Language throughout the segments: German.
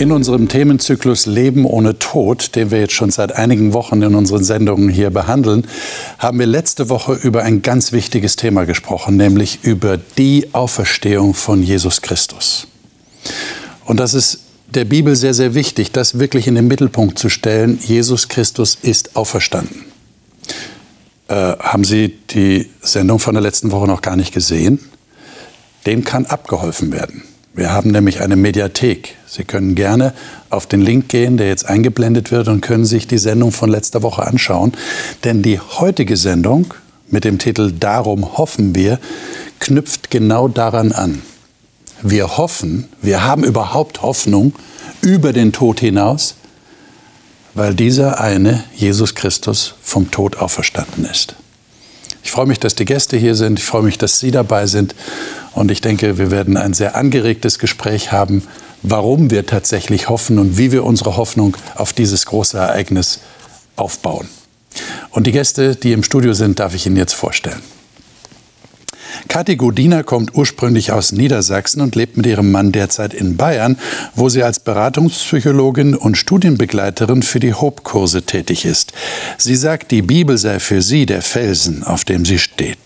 In unserem Themenzyklus Leben ohne Tod, den wir jetzt schon seit einigen Wochen in unseren Sendungen hier behandeln, haben wir letzte Woche über ein ganz wichtiges Thema gesprochen, nämlich über die Auferstehung von Jesus Christus. Und das ist der Bibel sehr, sehr wichtig, das wirklich in den Mittelpunkt zu stellen. Jesus Christus ist auferstanden. Äh, haben Sie die Sendung von der letzten Woche noch gar nicht gesehen? Dem kann abgeholfen werden. Wir haben nämlich eine Mediathek. Sie können gerne auf den Link gehen, der jetzt eingeblendet wird, und können sich die Sendung von letzter Woche anschauen. Denn die heutige Sendung mit dem Titel Darum hoffen wir knüpft genau daran an. Wir hoffen, wir haben überhaupt Hoffnung über den Tod hinaus, weil dieser eine, Jesus Christus, vom Tod auferstanden ist. Ich freue mich, dass die Gäste hier sind. Ich freue mich, dass Sie dabei sind. Und ich denke, wir werden ein sehr angeregtes Gespräch haben, warum wir tatsächlich hoffen und wie wir unsere Hoffnung auf dieses große Ereignis aufbauen. Und die Gäste, die im Studio sind, darf ich Ihnen jetzt vorstellen. Kathi Godina kommt ursprünglich aus Niedersachsen und lebt mit ihrem Mann derzeit in Bayern, wo sie als Beratungspsychologin und Studienbegleiterin für die Hope-Kurse tätig ist. Sie sagt, die Bibel sei für sie der Felsen, auf dem sie steht.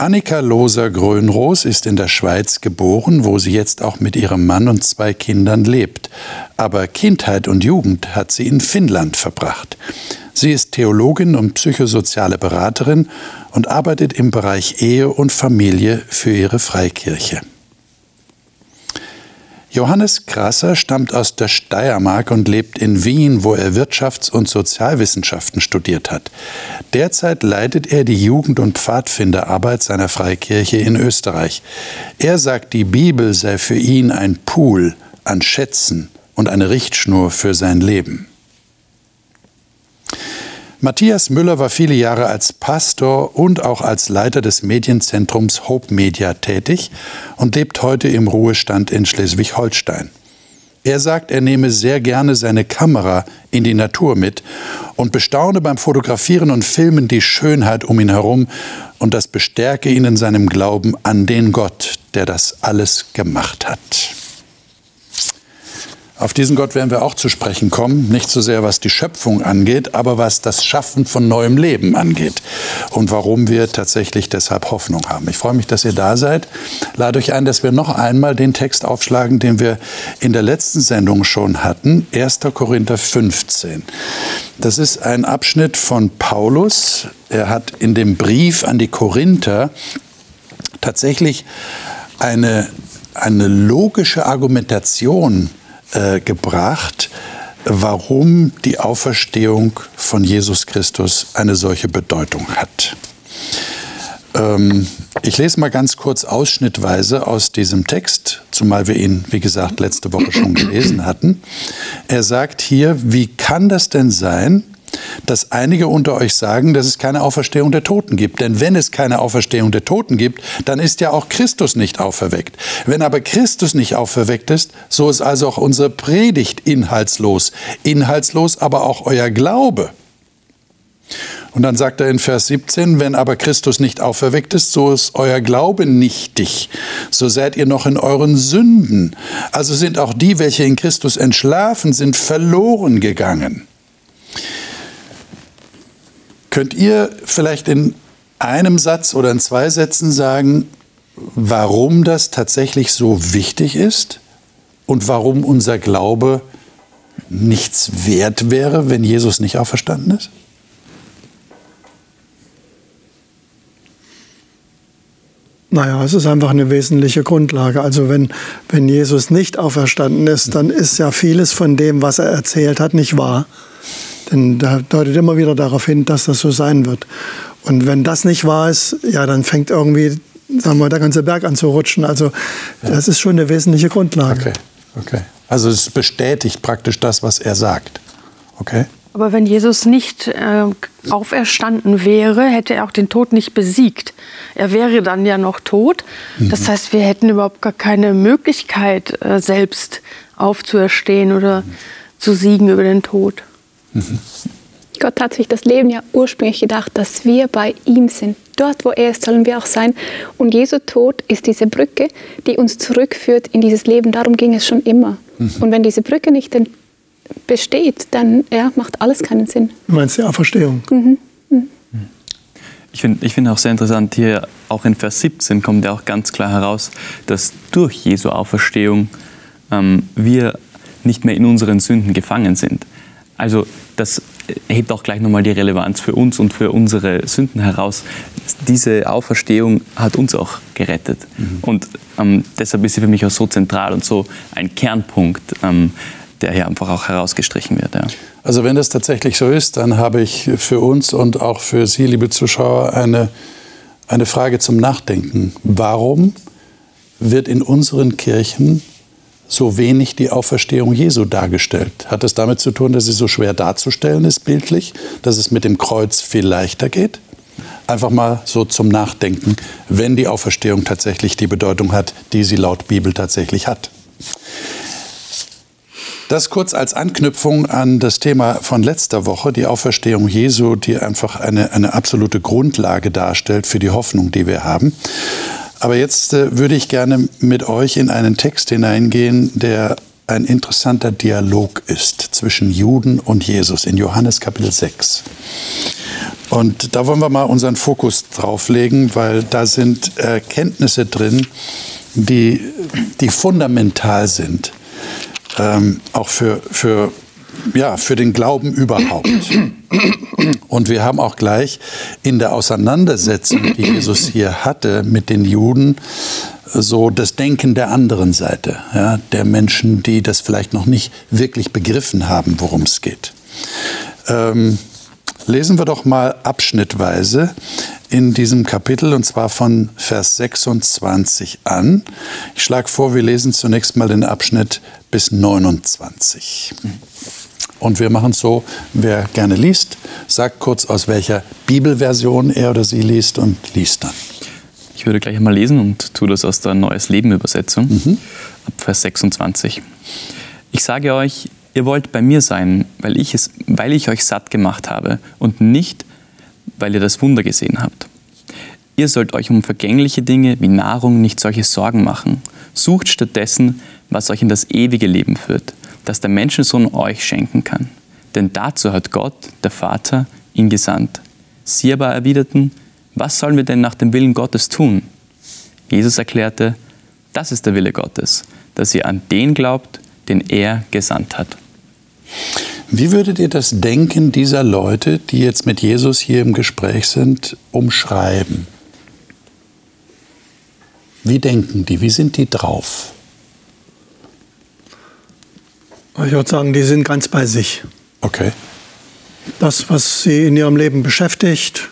Annika Loser-Grönroos ist in der Schweiz geboren, wo sie jetzt auch mit ihrem Mann und zwei Kindern lebt. Aber Kindheit und Jugend hat sie in Finnland verbracht. Sie ist Theologin und psychosoziale Beraterin und arbeitet im Bereich Ehe und Familie für ihre Freikirche. Johannes Krasser stammt aus der Steiermark und lebt in Wien, wo er Wirtschafts- und Sozialwissenschaften studiert hat. Derzeit leitet er die Jugend- und Pfadfinderarbeit seiner Freikirche in Österreich. Er sagt, die Bibel sei für ihn ein Pool an Schätzen und eine Richtschnur für sein Leben. Matthias Müller war viele Jahre als Pastor und auch als Leiter des Medienzentrums Hope Media tätig und lebt heute im Ruhestand in Schleswig-Holstein. Er sagt, er nehme sehr gerne seine Kamera in die Natur mit und bestaune beim Fotografieren und Filmen die Schönheit um ihn herum und das bestärke ihn in seinem Glauben an den Gott, der das alles gemacht hat. Auf diesen Gott werden wir auch zu sprechen kommen, nicht so sehr was die Schöpfung angeht, aber was das Schaffen von neuem Leben angeht und warum wir tatsächlich deshalb Hoffnung haben. Ich freue mich, dass ihr da seid. Lade euch ein, dass wir noch einmal den Text aufschlagen, den wir in der letzten Sendung schon hatten, 1. Korinther 15. Das ist ein Abschnitt von Paulus. Er hat in dem Brief an die Korinther tatsächlich eine, eine logische Argumentation äh, gebracht, warum die Auferstehung von Jesus Christus eine solche Bedeutung hat. Ähm, ich lese mal ganz kurz ausschnittweise aus diesem Text, zumal wir ihn, wie gesagt, letzte Woche schon gelesen hatten. Er sagt hier, wie kann das denn sein, dass einige unter euch sagen, dass es keine Auferstehung der Toten gibt. Denn wenn es keine Auferstehung der Toten gibt, dann ist ja auch Christus nicht auferweckt. Wenn aber Christus nicht auferweckt ist, so ist also auch unsere Predigt inhaltslos. Inhaltslos aber auch euer Glaube. Und dann sagt er in Vers 17, wenn aber Christus nicht auferweckt ist, so ist euer Glaube nichtig. So seid ihr noch in euren Sünden. Also sind auch die, welche in Christus entschlafen sind, verloren gegangen. Könnt ihr vielleicht in einem Satz oder in zwei Sätzen sagen, warum das tatsächlich so wichtig ist und warum unser Glaube nichts wert wäre, wenn Jesus nicht auferstanden ist? Naja, es ist einfach eine wesentliche Grundlage. Also wenn, wenn Jesus nicht auferstanden ist, dann ist ja vieles von dem, was er erzählt hat, nicht wahr. Denn da deutet immer wieder darauf hin, dass das so sein wird. Und wenn das nicht wahr ist, ja, dann fängt irgendwie, sagen wir, der ganze Berg an zu rutschen. Also ja. das ist schon eine wesentliche Grundlage. Okay, okay. Also es bestätigt praktisch das, was er sagt. Okay. Aber wenn Jesus nicht äh, auferstanden wäre, hätte er auch den Tod nicht besiegt. Er wäre dann ja noch tot. Mhm. Das heißt, wir hätten überhaupt gar keine Möglichkeit, äh, selbst aufzuerstehen oder mhm. zu siegen über den Tod. Gott hat sich das Leben ja ursprünglich gedacht, dass wir bei ihm sind. Dort, wo er ist, sollen wir auch sein. Und Jesu Tod ist diese Brücke, die uns zurückführt in dieses Leben. Darum ging es schon immer. Mhm. Und wenn diese Brücke nicht besteht, dann ja, macht alles keinen Sinn. Du meinst die Auferstehung? Mhm. Mhm. Ich finde ich find auch sehr interessant, hier auch in Vers 17 kommt ja auch ganz klar heraus, dass durch Jesu Auferstehung ähm, wir nicht mehr in unseren Sünden gefangen sind. Also das hebt auch gleich nochmal die Relevanz für uns und für unsere Sünden heraus. Diese Auferstehung hat uns auch gerettet. Mhm. Und ähm, deshalb ist sie für mich auch so zentral und so ein Kernpunkt, ähm, der hier einfach auch herausgestrichen wird. Ja. Also wenn das tatsächlich so ist, dann habe ich für uns und auch für Sie, liebe Zuschauer, eine, eine Frage zum Nachdenken. Warum wird in unseren Kirchen so wenig die Auferstehung Jesu dargestellt? Hat es damit zu tun, dass sie so schwer darzustellen ist, bildlich, dass es mit dem Kreuz viel leichter geht? Einfach mal so zum Nachdenken, wenn die Auferstehung tatsächlich die Bedeutung hat, die sie laut Bibel tatsächlich hat. Das kurz als Anknüpfung an das Thema von letzter Woche, die Auferstehung Jesu, die einfach eine, eine absolute Grundlage darstellt für die Hoffnung, die wir haben. Aber jetzt äh, würde ich gerne mit euch in einen Text hineingehen, der ein interessanter Dialog ist zwischen Juden und Jesus in Johannes Kapitel 6. Und da wollen wir mal unseren Fokus drauflegen, weil da sind Erkenntnisse drin, die, die fundamental sind, ähm, auch für, für ja, für den Glauben überhaupt. Und wir haben auch gleich in der Auseinandersetzung, die Jesus hier hatte mit den Juden, so das Denken der anderen Seite, ja, der Menschen, die das vielleicht noch nicht wirklich begriffen haben, worum es geht. Ähm, lesen wir doch mal abschnittweise in diesem Kapitel und zwar von Vers 26 an. Ich schlage vor, wir lesen zunächst mal den Abschnitt bis 29. Und wir machen es so, wer gerne liest, sagt kurz, aus welcher Bibelversion er oder sie liest und liest dann. Ich würde gleich einmal lesen und tue das aus der Neues Leben Übersetzung, mhm. ab Vers 26. Ich sage euch, ihr wollt bei mir sein, weil ich, es, weil ich euch satt gemacht habe und nicht, weil ihr das Wunder gesehen habt. Ihr sollt euch um vergängliche Dinge wie Nahrung nicht solche Sorgen machen. Sucht stattdessen, was euch in das ewige Leben führt das der Menschensohn euch schenken kann. Denn dazu hat Gott, der Vater, ihn gesandt. Sie aber erwiderten, was sollen wir denn nach dem Willen Gottes tun? Jesus erklärte, das ist der Wille Gottes, dass ihr an den glaubt, den er gesandt hat. Wie würdet ihr das Denken dieser Leute, die jetzt mit Jesus hier im Gespräch sind, umschreiben? Wie denken die? Wie sind die drauf? Ich würde sagen, die sind ganz bei sich. Okay. Das, was sie in ihrem Leben beschäftigt,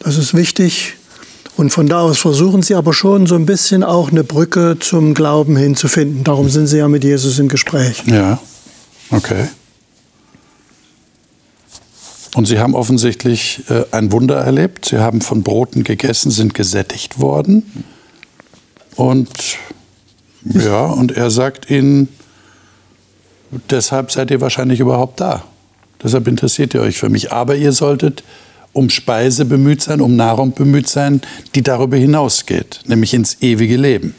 das ist wichtig. Und von da aus versuchen sie aber schon so ein bisschen auch eine Brücke zum Glauben hinzufinden. Darum sind sie ja mit Jesus im Gespräch. Ja, okay. Und Sie haben offensichtlich äh, ein Wunder erlebt. Sie haben von Broten gegessen, sind gesättigt worden. Und ja, und er sagt ihnen, deshalb seid ihr wahrscheinlich überhaupt da. Deshalb interessiert ihr euch für mich. Aber ihr solltet um Speise bemüht sein, um Nahrung bemüht sein, die darüber hinausgeht, nämlich ins ewige Leben.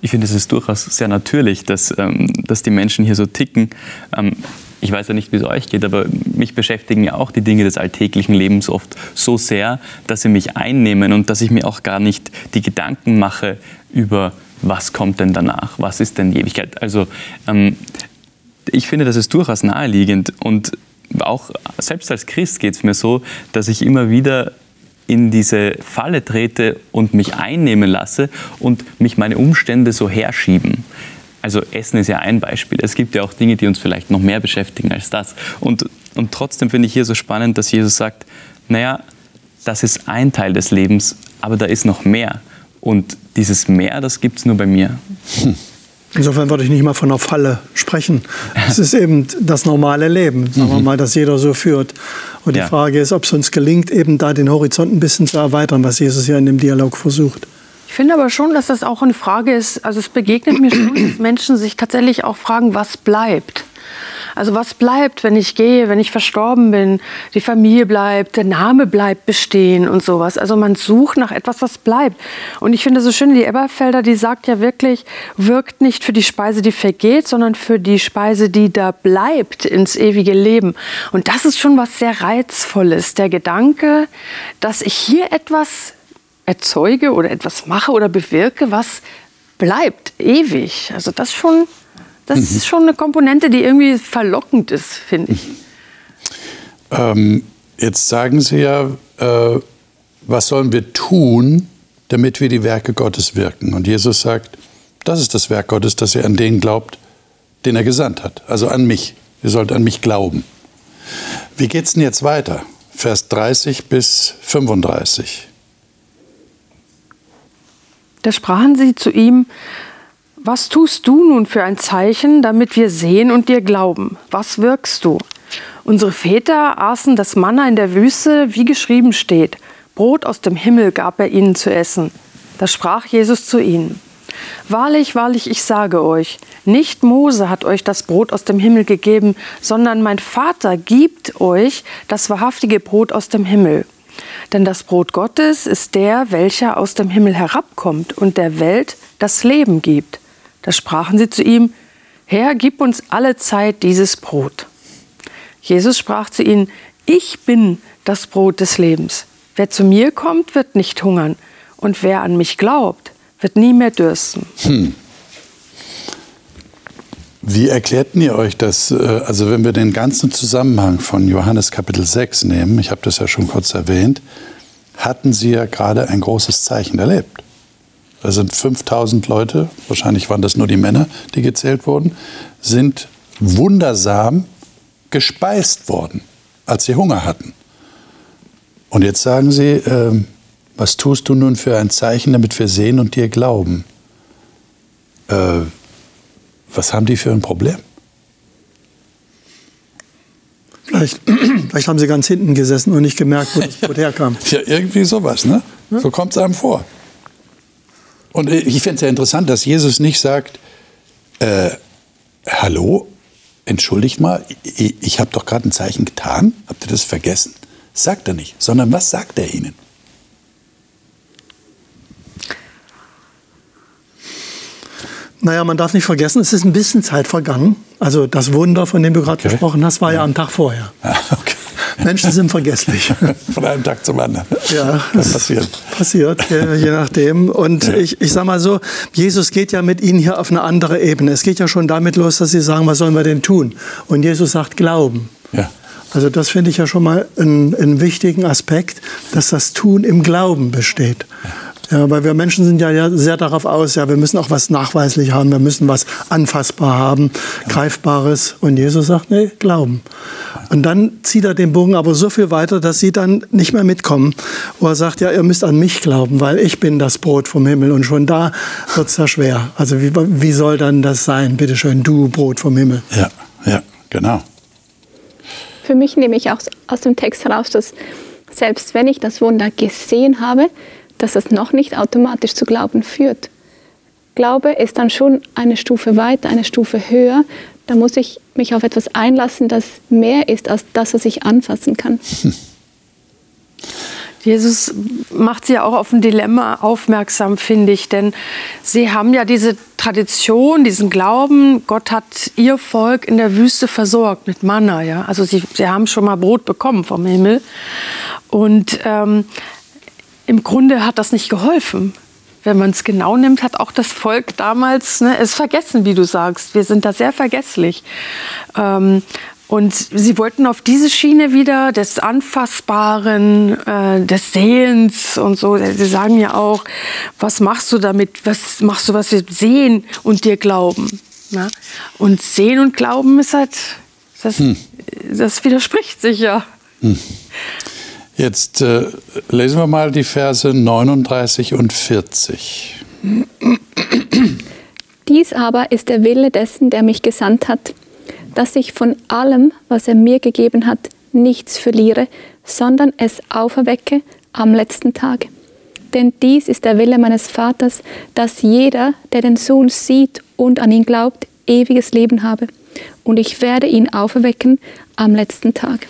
Ich finde, es ist durchaus sehr natürlich, dass, ähm, dass die Menschen hier so ticken. Ähm, ich weiß ja nicht, wie es euch geht, aber mich beschäftigen ja auch die Dinge des alltäglichen Lebens oft so sehr, dass sie mich einnehmen und dass ich mir auch gar nicht die Gedanken mache über, was kommt denn danach, was ist denn die Ewigkeit. Also ähm, ich finde, das ist durchaus naheliegend und auch selbst als Christ geht es mir so, dass ich immer wieder in diese Falle trete und mich einnehmen lasse und mich meine Umstände so herschieben. Also Essen ist ja ein Beispiel. Es gibt ja auch Dinge, die uns vielleicht noch mehr beschäftigen als das. Und, und trotzdem finde ich hier so spannend, dass Jesus sagt, naja, das ist ein Teil des Lebens, aber da ist noch mehr. Und dieses Mehr, das gibt es nur bei mir. Hm. Insofern würde ich nicht mal von einer Falle sprechen. Es ist eben das normale Leben, sagen wir mhm. mal, das jeder so führt. Und die ja. Frage ist, ob es uns gelingt, eben da den Horizont ein bisschen zu erweitern, was Jesus ja in dem Dialog versucht. Ich finde aber schon, dass das auch eine Frage ist, also es begegnet mir schon, dass Menschen sich tatsächlich auch fragen, was bleibt. Also was bleibt, wenn ich gehe, wenn ich verstorben bin? Die Familie bleibt, der Name bleibt bestehen und sowas. Also man sucht nach etwas, was bleibt. Und ich finde so schön, die Eberfelder, die sagt ja wirklich, wirkt nicht für die Speise, die vergeht, sondern für die Speise, die da bleibt ins ewige Leben. Und das ist schon was sehr Reizvolles. Der Gedanke, dass ich hier etwas erzeuge oder etwas mache oder bewirke, was bleibt ewig. Also das schon, das mhm. ist schon eine Komponente, die irgendwie verlockend ist, finde ich. Ähm, jetzt sagen Sie ja, äh, was sollen wir tun, damit wir die Werke Gottes wirken? Und Jesus sagt, das ist das Werk Gottes, dass ihr an den glaubt, den er gesandt hat, also an mich. Ihr sollt an mich glauben. Wie geht es denn jetzt weiter? Vers 30 bis 35. Da sprachen sie zu ihm, was tust du nun für ein Zeichen, damit wir sehen und dir glauben? Was wirkst du? Unsere Väter aßen das Manna in der Wüste, wie geschrieben steht. Brot aus dem Himmel gab er ihnen zu essen. Da sprach Jesus zu ihnen. Wahrlich, wahrlich, ich sage euch, nicht Mose hat euch das Brot aus dem Himmel gegeben, sondern mein Vater gibt euch das wahrhaftige Brot aus dem Himmel. Denn das Brot Gottes ist der, welcher aus dem Himmel herabkommt und der Welt das Leben gibt. Da sprachen sie zu ihm, Herr, gib uns alle Zeit dieses Brot. Jesus sprach zu ihnen, ich bin das Brot des Lebens. Wer zu mir kommt, wird nicht hungern, und wer an mich glaubt, wird nie mehr dürsten. Hm. Wie erklärten ihr euch das, äh, also wenn wir den ganzen Zusammenhang von Johannes Kapitel 6 nehmen, ich habe das ja schon kurz erwähnt, hatten sie ja gerade ein großes Zeichen erlebt. Da sind 5000 Leute, wahrscheinlich waren das nur die Männer, die gezählt wurden, sind wundersam gespeist worden, als sie Hunger hatten. Und jetzt sagen sie, äh, was tust du nun für ein Zeichen, damit wir sehen und dir glauben? Äh, was haben die für ein Problem? Vielleicht, vielleicht haben sie ganz hinten gesessen und nicht gemerkt, wo das Brot herkam. Ja, irgendwie sowas, ne? So kommt es einem vor. Und ich finde es ja interessant, dass Jesus nicht sagt, äh, hallo, entschuldigt mal, ich, ich habe doch gerade ein Zeichen getan, habt ihr das vergessen? Sagt er nicht, sondern was sagt er ihnen? Naja, man darf nicht vergessen, es ist ein bisschen Zeit vergangen. Also das Wunder, von dem du gerade okay. gesprochen hast, war ja am Tag vorher. Ah, okay. Menschen sind vergesslich. Von einem Tag zum anderen. Ja, das passiert. Passiert, je nachdem. Und ja. ich, ich sage mal so, Jesus geht ja mit ihnen hier auf eine andere Ebene. Es geht ja schon damit los, dass sie sagen, was sollen wir denn tun? Und Jesus sagt, glauben. Ja. Also das finde ich ja schon mal einen, einen, wichtigen Aspekt, dass das Tun im Glauben besteht. Ja. Ja, weil wir Menschen sind ja sehr darauf aus, ja, wir müssen auch was nachweislich haben, wir müssen was anfassbar haben, greifbares. Und Jesus sagt, nee, glauben. Und dann zieht er den Bogen aber so viel weiter, dass sie dann nicht mehr mitkommen, wo er sagt, ja, ihr müsst an mich glauben, weil ich bin das Brot vom Himmel. Und schon da wird es ja schwer. Also wie, wie soll dann das sein, bitteschön, du Brot vom Himmel? Ja, ja, genau. Für mich nehme ich auch aus dem Text heraus, dass selbst wenn ich das Wunder gesehen habe, dass das noch nicht automatisch zu Glauben führt. Glaube ist dann schon eine Stufe weiter, eine Stufe höher. Da muss ich mich auf etwas einlassen, das mehr ist als das, was ich anfassen kann. Jesus macht sie ja auch auf ein Dilemma aufmerksam, finde ich. Denn sie haben ja diese Tradition, diesen Glauben, Gott hat ihr Volk in der Wüste versorgt mit Manna. Ja? Also sie, sie haben schon mal Brot bekommen vom Himmel. Und ähm, im Grunde hat das nicht geholfen. Wenn man es genau nimmt, hat auch das Volk damals ne, es vergessen, wie du sagst. Wir sind da sehr vergesslich. Ähm, und sie wollten auf diese Schiene wieder des Anfassbaren, äh, des Sehens und so. Sie sagen ja auch, was machst du damit? Was machst du, was wir sehen und dir glauben? Na? Und sehen und glauben ist halt, das, hm. das widerspricht sich ja. Hm. Jetzt äh, lesen wir mal die Verse 39 und 40. Dies aber ist der Wille dessen, der mich gesandt hat, dass ich von allem, was er mir gegeben hat, nichts verliere, sondern es auferwecke am letzten Tag. Denn dies ist der Wille meines Vaters, dass jeder, der den Sohn sieht und an ihn glaubt, ewiges Leben habe. und ich werde ihn auferwecken am letzten Tag.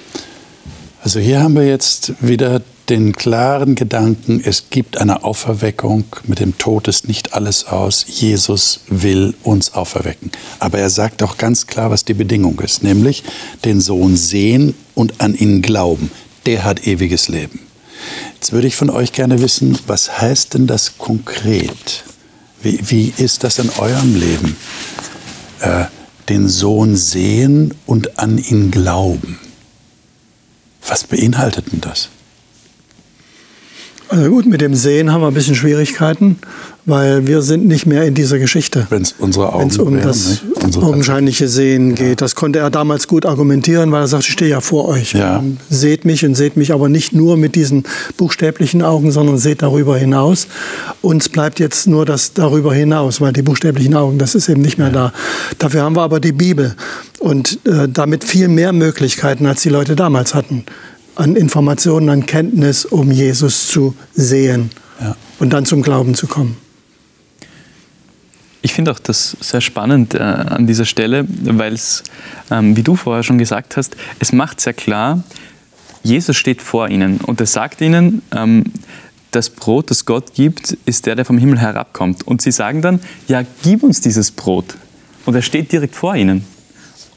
Also hier haben wir jetzt wieder den klaren Gedanken, es gibt eine Auferweckung, mit dem Tod ist nicht alles aus, Jesus will uns auferwecken. Aber er sagt auch ganz klar, was die Bedingung ist, nämlich den Sohn sehen und an ihn glauben, der hat ewiges Leben. Jetzt würde ich von euch gerne wissen, was heißt denn das konkret? Wie, wie ist das in eurem Leben? Äh, den Sohn sehen und an ihn glauben. Was beinhaltet denn das? Also gut, mit dem Sehen haben wir ein bisschen Schwierigkeiten, weil wir sind nicht mehr in dieser Geschichte. Wenn es unsere Augen Wenn es um wären, das augenscheinliche Sehen Ja. geht. Das konnte er damals gut argumentieren, weil er sagt, ich stehe ja vor euch. Ja. Ähm, Seht mich und seht mich aber nicht nur mit diesen buchstäblichen Augen, sondern seht darüber hinaus. Uns bleibt jetzt nur das darüber hinaus, weil die buchstäblichen Augen, das ist eben nicht mehr da. Dafür haben wir aber die Bibel und äh, damit viel mehr Möglichkeiten, als die Leute damals hatten, an Informationen, an Kenntnis, um Jesus zu sehen Ja. und dann zum Glauben zu kommen. Ich finde auch das sehr spannend äh, an dieser Stelle, weil es, ähm, wie du vorher schon gesagt hast, es macht sehr klar, Jesus steht vor ihnen und er sagt ihnen, ähm, das Brot, das Gott gibt, ist der, der vom Himmel herabkommt. Und sie sagen dann, ja, gib uns dieses Brot. Und er steht direkt vor ihnen.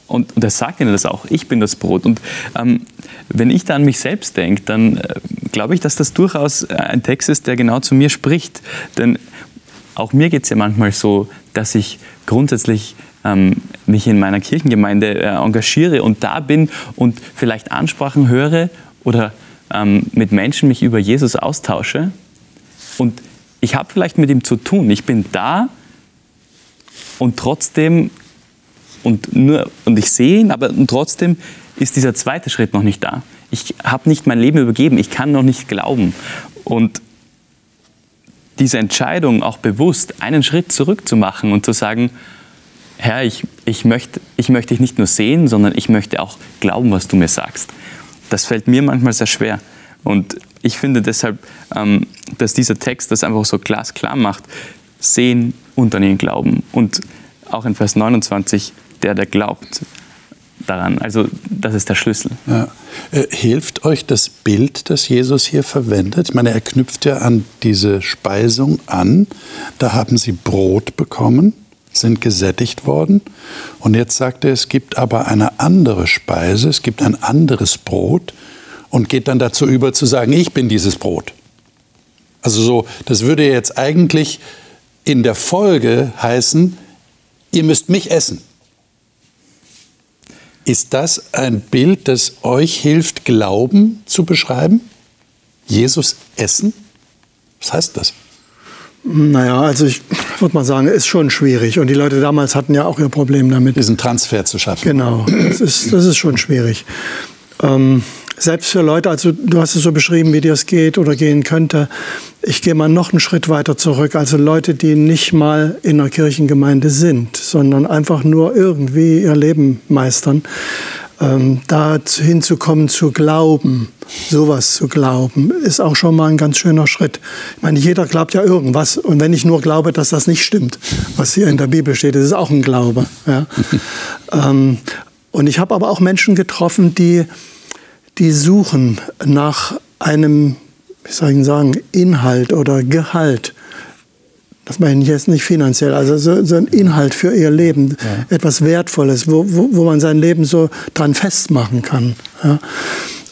Und, und er sagt ihnen das auch, ich bin das Brot. Und ähm, wenn ich da an mich selbst denke, dann äh, glaube ich, dass das durchaus äh, ein Text ist, der genau zu mir spricht. Denn auch mir geht es ja manchmal so, dass ich grundsätzlich ähm, mich in meiner Kirchengemeinde äh, engagiere und da bin und vielleicht Ansprachen höre oder ähm, mit Menschen mich über Jesus austausche. Und ich habe vielleicht mit ihm zu tun. Ich bin da und trotzdem und, nur, und ich sehe ihn, aber trotzdem ist dieser zweite Schritt noch nicht da. Ich habe nicht mein Leben übergeben, ich kann noch nicht glauben. Und diese Entscheidung auch bewusst, einen Schritt zurück zu machen und zu sagen, Herr, ich, ich, möchte, ich möchte dich nicht nur sehen, sondern ich möchte auch glauben, was du mir sagst. Das fällt mir manchmal sehr schwer. Und ich finde deshalb, ähm, dass dieser Text das einfach so glasklar macht. Sehen und an ihn glauben. Und auch in Vers 29, der, der glaubt daran. Also das ist der Schlüssel. Ja. Äh, Hilft euch das Bild, das Jesus hier verwendet? Ich meine, er knüpft ja an diese Speisung an. Da haben sie Brot bekommen, sind gesättigt worden. Und jetzt sagt er, es gibt aber eine andere Speise, es gibt ein anderes Brot und geht dann dazu über zu sagen, ich bin dieses Brot. Also so, das würde jetzt eigentlich in der Folge heißen, ihr müsst mich essen. Ist das ein Bild, das euch hilft, Glauben zu beschreiben? Jesus essen? Was heißt das? Naja, also ich würde mal sagen, ist schon schwierig. Und die Leute damals hatten ja auch ihr Problem damit. Diesen Transfer zu schaffen. Genau, das ist, das ist schon schwierig. Ähm, selbst für Leute, also du hast es so beschrieben, wie dir es geht oder gehen könnte. Ich gehe mal noch einen Schritt weiter zurück. Also Leute, die nicht mal in einer Kirchengemeinde sind, sondern einfach nur irgendwie ihr Leben meistern. Ähm, da hinzukommen zu glauben, sowas zu glauben, ist auch schon mal ein ganz schöner Schritt. Ich meine, jeder glaubt ja irgendwas. Und wenn ich nur glaube, dass das nicht stimmt, was hier in der Bibel steht, ist auch ein Glaube. Ja. ähm, und ich habe aber auch Menschen getroffen, die, die suchen nach einem, wie soll ich sagen, Inhalt oder Gehalt. Das meine ich jetzt nicht finanziell, also so, so ein Inhalt für ihr Leben, ja. etwas Wertvolles, wo, wo, wo man sein Leben so dran festmachen kann. Ja.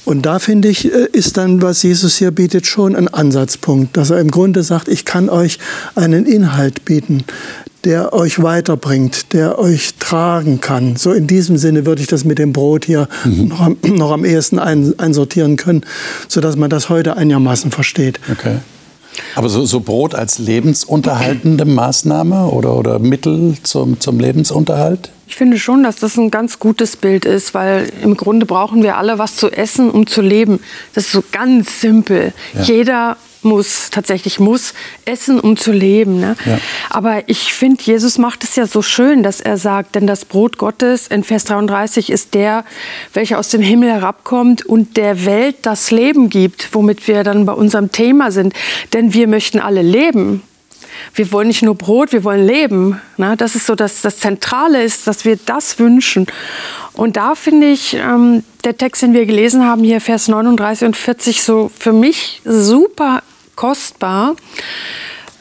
Und da finde ich, ist dann, was Jesus hier bietet, schon ein Ansatzpunkt, dass er im Grunde sagt, ich kann euch einen Inhalt bieten, der euch weiterbringt, der euch tragen kann. So in diesem Sinne würde ich das mit dem Brot hier mhm. noch, am, noch am ehesten ein, einsortieren können, sodass man das heute einigermaßen versteht. Okay. Aber so, so, Brot als lebensunterhaltende Maßnahme oder, oder Mittel zum, zum Lebensunterhalt? Ich finde schon, dass das ein ganz gutes Bild ist, weil im Grunde brauchen wir alle was zu essen, um zu leben. Das ist so ganz simpel. Ja. Jeder muss, tatsächlich muss, essen, um zu leben. Ne? Ja. Aber ich finde, Jesus macht es ja so schön, dass er sagt, denn das Brot Gottes in Vers 33 ist der, welcher aus dem Himmel herabkommt und der Welt das Leben gibt, womit wir dann bei unserem Thema sind. Denn wir möchten alle leben. wir wollen nicht nur Brot, wir wollen Leben. Ne? Das ist so, dass das Zentrale ist, dass wir das wünschen. Und da finde ich ähm, der Text, den wir gelesen haben, hier Vers 39 und 40, so für mich super kostbar.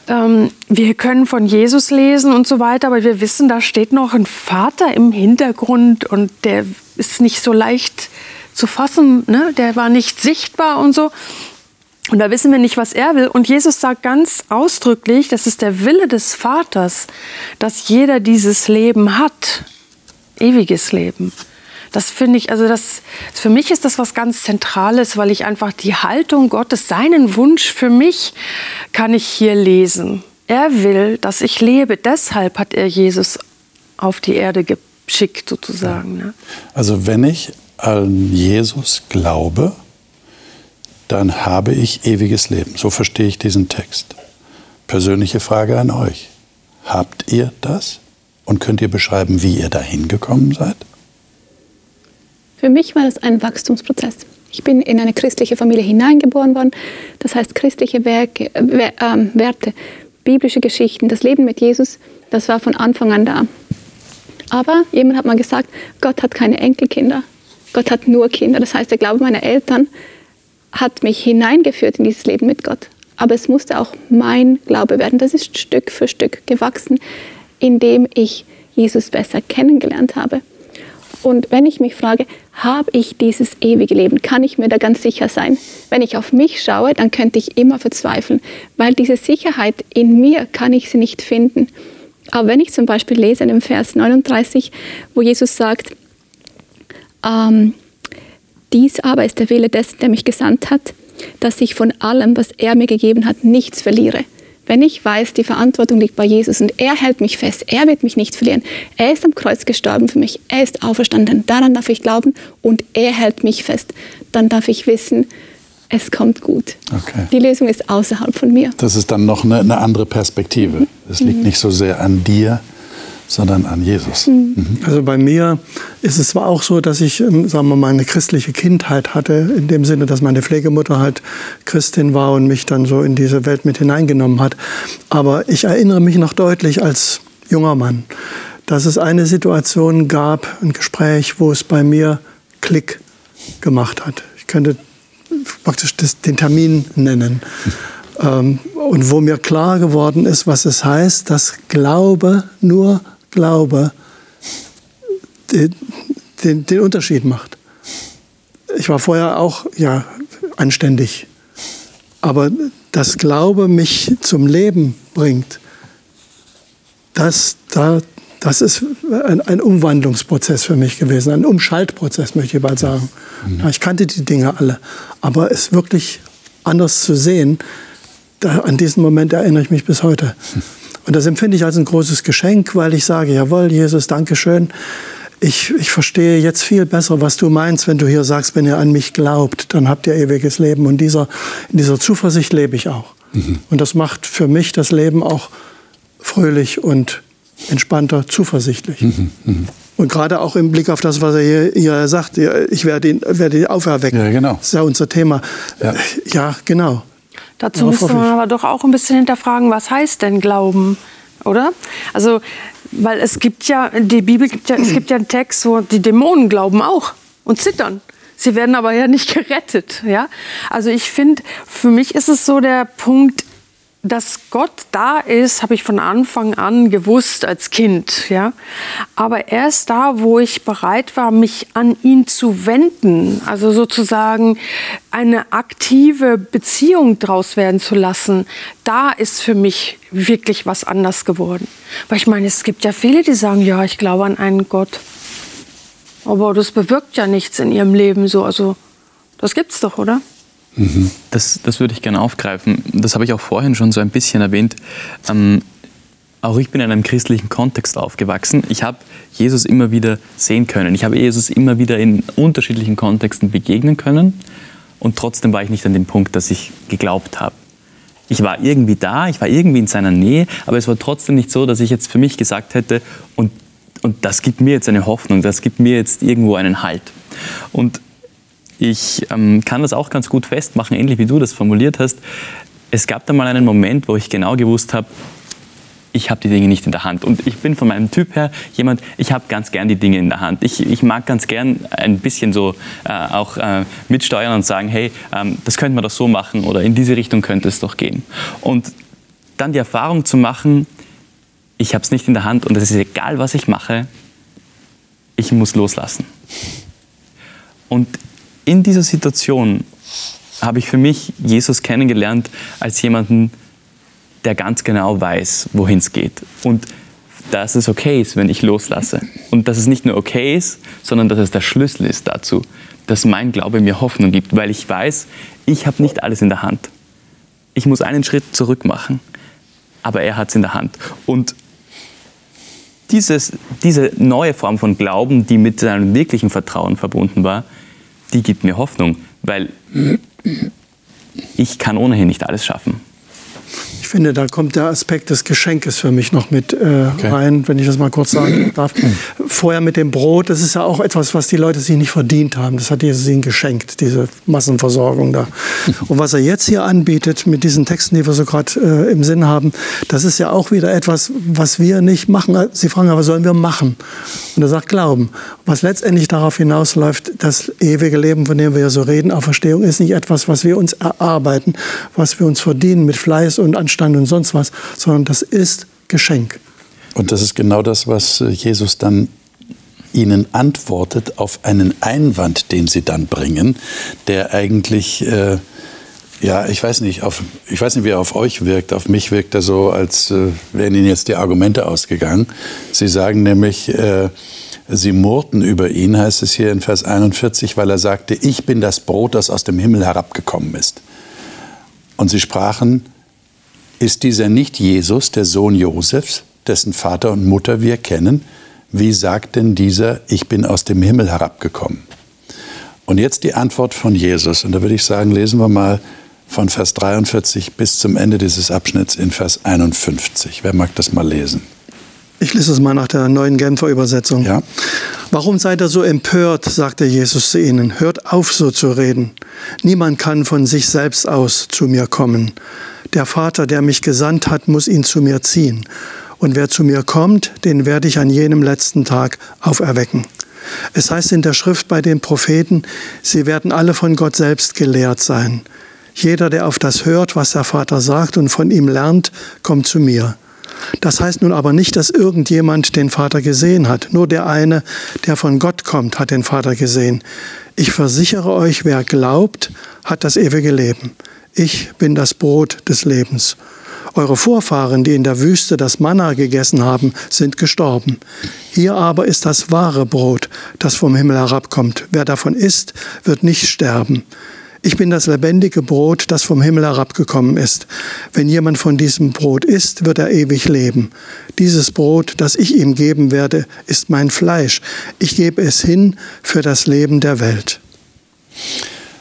Ähm, wir können von Jesus lesen und so weiter, aber wir wissen, da steht noch ein Vater im Hintergrund und der ist nicht so leicht zu fassen, ne? der war nicht sichtbar und so. Und da wissen wir nicht, was er will. Und Jesus sagt ganz ausdrücklich, das ist der Wille des Vaters, dass jeder dieses Leben hat. Ewiges Leben. Das finde ich, also das, für mich ist das was ganz Zentrales, weil ich einfach die Haltung Gottes, seinen Wunsch für mich, kann ich hier lesen. Er will, dass ich lebe. Deshalb hat er Jesus auf die Erde geschickt, sozusagen. Ne? Also wenn ich an Jesus glaube, dann habe ich ewiges Leben. So verstehe ich diesen Text. Persönliche Frage an euch. Habt ihr das? Und könnt ihr beschreiben, wie ihr dahin gekommen seid? Für mich war das ein Wachstumsprozess. Ich bin in eine christliche Familie hineingeboren worden. Das heißt, christliche Werke, äh, Werte, biblische Geschichten, das Leben mit Jesus, das war von Anfang an da. Aber jemand hat mal gesagt, Gott hat keine Enkelkinder. Gott hat nur Kinder. Das heißt, der Glaube meiner Eltern hat mich hineingeführt in dieses Leben mit Gott. Aber es musste auch mein Glaube werden. Das ist Stück für Stück gewachsen, indem ich Jesus besser kennengelernt habe. Und wenn ich mich frage, habe ich dieses ewige Leben, kann ich mir da ganz sicher sein? Wenn ich auf mich schaue, dann könnte ich immer verzweifeln, weil diese Sicherheit in mir kann ich sie nicht finden. Aber wenn ich zum Beispiel lese in dem Vers 39, wo Jesus sagt, ähm, dies aber ist der Wille dessen, der mich gesandt hat, dass ich von allem, was er mir gegeben hat, nichts verliere. Wenn ich weiß, die Verantwortung liegt bei Jesus und er hält mich fest, er wird mich nicht verlieren. Er ist am Kreuz gestorben für mich, er ist auferstanden, daran darf ich glauben und er hält mich fest. Dann darf ich wissen, es kommt gut. Okay. Die Lösung ist außerhalb von mir. Das ist dann noch eine, eine andere Perspektive. Es liegt mhm. nicht so sehr an dir, sondern an Jesus. Mhm. mhm. Also bei mir ist es zwar auch so, dass ich, ähm, sagen wir mal, eine christliche Kindheit hatte, in dem Sinne, dass meine Pflegemutter halt Christin war und mich dann so in diese Welt mit hineingenommen hat. Aber ich erinnere mich noch deutlich als junger Mann, dass es eine Situation gab, ein Gespräch, wo es bei mir Klick gemacht hat. Ich könnte praktisch das, den Termin nennen. Ähm, und wo mir klar geworden ist, was es heißt, dass Glaube nur Glaube den, den, den Unterschied macht. Ich war vorher auch ja, anständig. Aber dass Glaube mich zum Leben bringt, das, da, das ist ein, ein, Umwandlungsprozess für mich gewesen, ein Umschaltprozess, möchte ich bald sagen. Mhm. Ich kannte die Dinge alle, aber es wirklich anders zu sehen, da, an diesen Moment erinnere ich mich bis heute. Und das empfinde ich als ein großes Geschenk, weil ich sage, jawohl, Jesus, danke schön. Ich, ich verstehe jetzt viel besser, was du meinst, wenn du hier sagst, wenn ihr an mich glaubt, dann habt ihr ewiges Leben. Und dieser, in dieser Zuversicht lebe ich auch. Mhm. Und das macht für mich das Leben auch fröhlich und entspannter, zuversichtlich. Mhm. Mhm. Und gerade auch im Blick auf das, was er hier, hier sagt, ich werde ihn, werde ihn auferwecken. Ja, genau. Das ist ja unser Thema. Ja, ja genau. Dazu müsste man aber doch auch ein bisschen hinterfragen, was heißt denn Glauben, oder? Also, weil es gibt ja, die Bibel gibt ja, es gibt ja einen Text, wo die Dämonen glauben auch und zittern. Sie werden aber ja nicht gerettet, ja? Also ich finde, für mich ist es so der Punkt, dass Gott da ist, habe ich von Anfang an gewusst als Kind, ja. Aber erst da, wo ich bereit war, mich an ihn zu wenden, also sozusagen eine aktive Beziehung draus werden zu lassen, da ist für mich wirklich was anders geworden. Weil ich meine, es gibt ja viele, die sagen, ja, ich glaube an einen Gott. Aber das bewirkt ja nichts in ihrem Leben so. Also, das gibt's doch, oder? Das, das würde ich gerne aufgreifen. Das habe ich auch vorhin schon so ein bisschen erwähnt. Ähm, auch ich bin in einem christlichen Kontext aufgewachsen. Ich habe Jesus immer wieder sehen können. Ich habe Jesus immer wieder in unterschiedlichen Kontexten begegnen können. Und trotzdem war ich nicht an dem Punkt, dass ich geglaubt habe. Ich war irgendwie da, ich war irgendwie in seiner Nähe, aber es war trotzdem nicht so, dass ich jetzt für mich gesagt hätte, und, und das gibt mir jetzt eine Hoffnung, das gibt mir jetzt irgendwo einen Halt. Und ich ähm, kann das auch ganz gut festmachen, ähnlich wie du das formuliert hast. Es gab da mal einen Moment, wo ich genau gewusst habe, ich habe die Dinge nicht in der Hand. Und ich bin von meinem Typ her jemand, ich habe ganz gern die Dinge in der Hand. Ich, ich mag ganz gern ein bisschen so äh, auch äh, mitsteuern und sagen, hey, ähm, das könnte man doch so machen oder in diese Richtung könnte es doch gehen. Und dann die Erfahrung zu machen, ich habe es nicht in der Hand und es ist egal, was ich mache, ich muss loslassen. Und in dieser Situation habe ich für mich Jesus kennengelernt als jemanden, der ganz genau weiß, wohin es geht. Und dass es okay ist, wenn ich loslasse. Und dass es nicht nur okay ist, sondern dass es der Schlüssel ist dazu, dass mein Glaube mir Hoffnung gibt, weil ich weiß, ich habe nicht alles in der Hand. Ich muss einen Schritt zurück machen, aber er hat es in der Hand. Und dieses, diese neue Form von Glauben, die mit seinem wirklichen Vertrauen verbunden war, die gibt mir Hoffnung, weil ich kann ohnehin nicht alles schaffen. Ich finde, da kommt der Aspekt des Geschenkes für mich noch mit äh, okay. rein, wenn ich das mal kurz sagen darf. Vorher mit dem Brot, das ist ja auch etwas, was die Leute sich nicht verdient haben. Das hat Jesus ihnen geschenkt, diese Massenversorgung da. Und was er jetzt hier anbietet mit diesen Texten, die wir so gerade äh, im Sinn haben, das ist ja auch wieder etwas, was wir nicht machen. Sie fragen, aber sollen wir machen? Und er sagt, glauben. Was letztendlich darauf hinausläuft, das ewige Leben, von dem wir ja so reden, Auferstehung, ist nicht etwas, was wir uns erarbeiten, was wir uns verdienen mit Fleiß und Anstand und sonst was, sondern das ist Geschenk. Und das ist genau das, was äh, Jesus dann ihnen antwortet auf einen Einwand, den sie dann bringen, der eigentlich äh, ja, ich weiß nicht, auf, ich weiß nicht, wie er auf euch wirkt. Auf mich wirkt er so, als äh, wären ihnen jetzt die Argumente ausgegangen. Sie sagen nämlich, äh, sie murrten über ihn, heißt es hier in Vers 41, weil er sagte, ich bin das Brot, das aus dem Himmel herabgekommen ist. Und sie sprachen, ist dieser nicht Jesus, der Sohn Josefs, dessen Vater und Mutter wir kennen? Wie sagt denn dieser, ich bin aus dem Himmel herabgekommen? Und jetzt die Antwort von Jesus. Und da würde ich sagen, lesen wir mal von Vers 43 bis zum Ende dieses Abschnitts in Vers 51. Wer mag das mal lesen? Ich lese es mal nach der neuen Genfer Übersetzung. Ja. Warum seid ihr so empört, sagte Jesus zu ihnen. Hört auf, so zu reden. Niemand kann von sich selbst aus zu mir kommen. Der Vater, der mich gesandt hat, muss ihn zu mir ziehen. Und wer zu mir kommt, den werde ich an jenem letzten Tag auferwecken. Es heißt in der Schrift bei den Propheten, sie werden alle von Gott selbst gelehrt sein. Jeder, der auf das hört, was der Vater sagt und von ihm lernt, kommt zu mir. Das heißt nun aber nicht, dass irgendjemand den Vater gesehen hat. Nur der eine, der von Gott kommt, hat den Vater gesehen. Ich versichere euch, wer glaubt, hat das ewige Leben. Ich bin das Brot des Lebens. Eure Vorfahren, die in der Wüste das Manna gegessen haben, sind gestorben. Hier aber ist das wahre Brot, das vom Himmel herabkommt. Wer davon isst, wird nicht sterben. Ich bin das lebendige Brot, das vom Himmel herabgekommen ist. Wenn jemand von diesem Brot isst, wird er ewig leben. Dieses Brot, das ich ihm geben werde, ist mein Fleisch. Ich gebe es hin für das Leben der Welt.